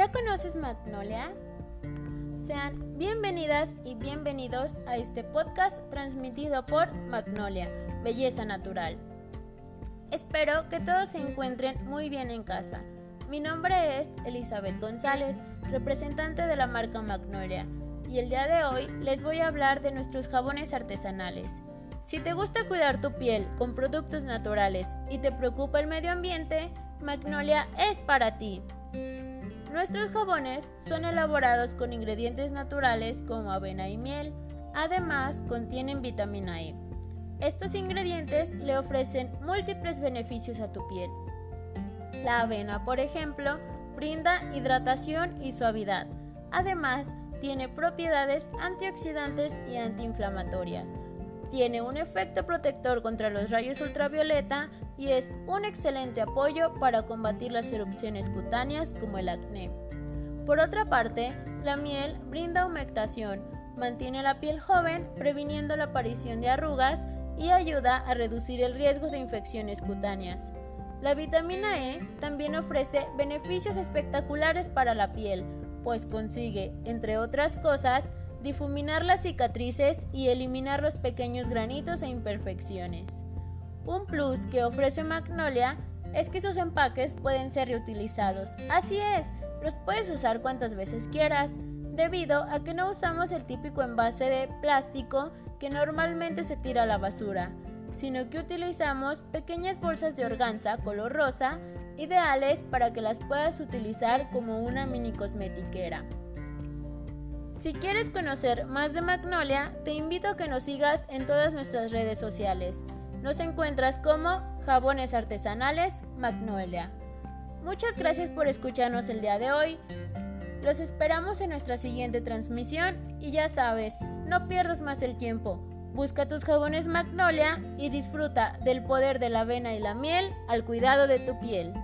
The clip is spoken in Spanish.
¿Ya conoces Magnolia? Sean bienvenidas y bienvenidos a este podcast transmitido por Magnolia, Belleza Natural. Espero que todos se encuentren muy bien en casa. Mi nombre es Elizabeth González, representante de la marca Magnolia, y el día de hoy les voy a hablar de nuestros jabones artesanales. Si te gusta cuidar tu piel con productos naturales y te preocupa el medio ambiente, Magnolia es para ti. Nuestros jabones son elaborados con ingredientes naturales como avena y miel. Además, contienen vitamina E. Estos ingredientes le ofrecen múltiples beneficios a tu piel. La avena, por ejemplo, brinda hidratación y suavidad. Además, tiene propiedades antioxidantes y antiinflamatorias. Tiene un efecto protector contra los rayos ultravioleta y es un excelente apoyo para combatir las erupciones cutáneas como el acné. Por otra parte, la miel brinda humectación, mantiene la piel joven previniendo la aparición de arrugas y ayuda a reducir el riesgo de infecciones cutáneas. La vitamina E también ofrece beneficios espectaculares para la piel, pues consigue, entre otras cosas, difuminar las cicatrices y eliminar los pequeños granitos e imperfecciones. Un plus que ofrece Magnolia es que sus empaques pueden ser reutilizados. Así es, los puedes usar cuantas veces quieras, debido a que no usamos el típico envase de plástico que normalmente se tira a la basura, sino que utilizamos pequeñas bolsas de organza color rosa, ideales para que las puedas utilizar como una mini cosmetiquera. Si quieres conocer más de Magnolia, te invito a que nos sigas en todas nuestras redes sociales. Nos encuentras como Jabones Artesanales Magnolia. Muchas gracias por escucharnos el día de hoy. Los esperamos en nuestra siguiente transmisión y ya sabes, no pierdas más el tiempo. Busca tus jabones Magnolia y disfruta del poder de la avena y la miel al cuidado de tu piel.